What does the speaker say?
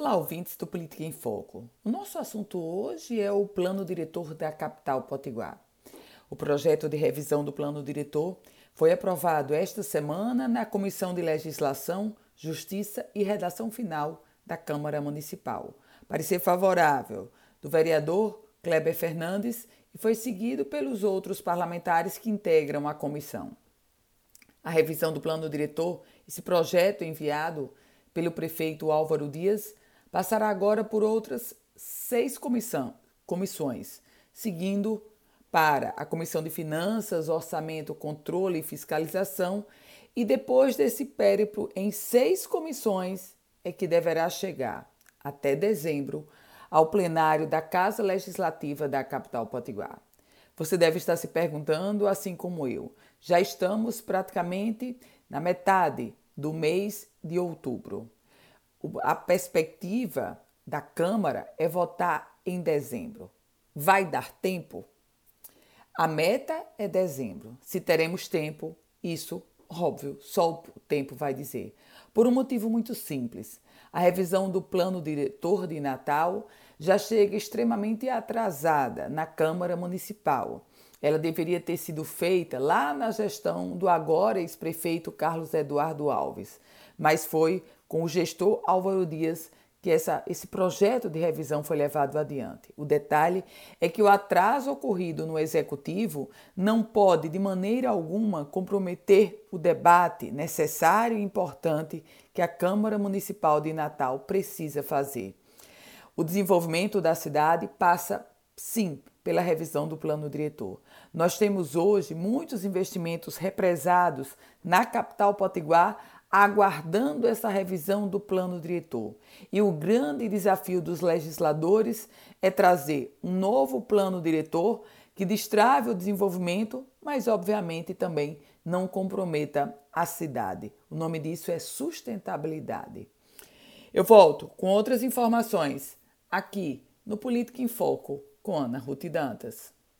Olá, ouvintes do Política em Foco. O nosso assunto hoje é o Plano Diretor da Capital Potiguar. O projeto de revisão do Plano Diretor foi aprovado esta semana na Comissão de Legislação, Justiça e Redação Final da Câmara Municipal. Parecer favorável do vereador Kleber Fernandes e foi seguido pelos outros parlamentares que integram a comissão. A revisão do Plano Diretor, esse projeto enviado pelo prefeito Álvaro Dias, passará agora por outras seis comissão, comissões, seguindo para a Comissão de Finanças, Orçamento, Controle e Fiscalização, e depois desse périplo em seis comissões é que deverá chegar, até dezembro, ao plenário da Casa Legislativa da capital potiguar. Você deve estar se perguntando, assim como eu, já estamos praticamente na metade do mês de outubro a perspectiva da Câmara é votar em dezembro. Vai dar tempo? A meta é dezembro. Se teremos tempo, isso, óbvio, só o tempo vai dizer. Por um motivo muito simples. A revisão do plano diretor de Natal já chega extremamente atrasada na Câmara Municipal. Ela deveria ter sido feita lá na gestão do agora ex-prefeito Carlos Eduardo Alves, mas foi com o gestor Álvaro Dias que essa, esse projeto de revisão foi levado adiante. O detalhe é que o atraso ocorrido no executivo não pode, de maneira alguma, comprometer o debate necessário e importante que a Câmara Municipal de Natal precisa fazer. O desenvolvimento da cidade passa, sim, pela revisão do plano diretor. Nós temos hoje muitos investimentos represados na capital potiguar aguardando essa revisão do plano diretor. E o grande desafio dos legisladores é trazer um novo plano diretor que destrave o desenvolvimento, mas obviamente também não comprometa a cidade. O nome disso é sustentabilidade. Eu volto com outras informações aqui no Política em Foco com Ana Ruth Dantas.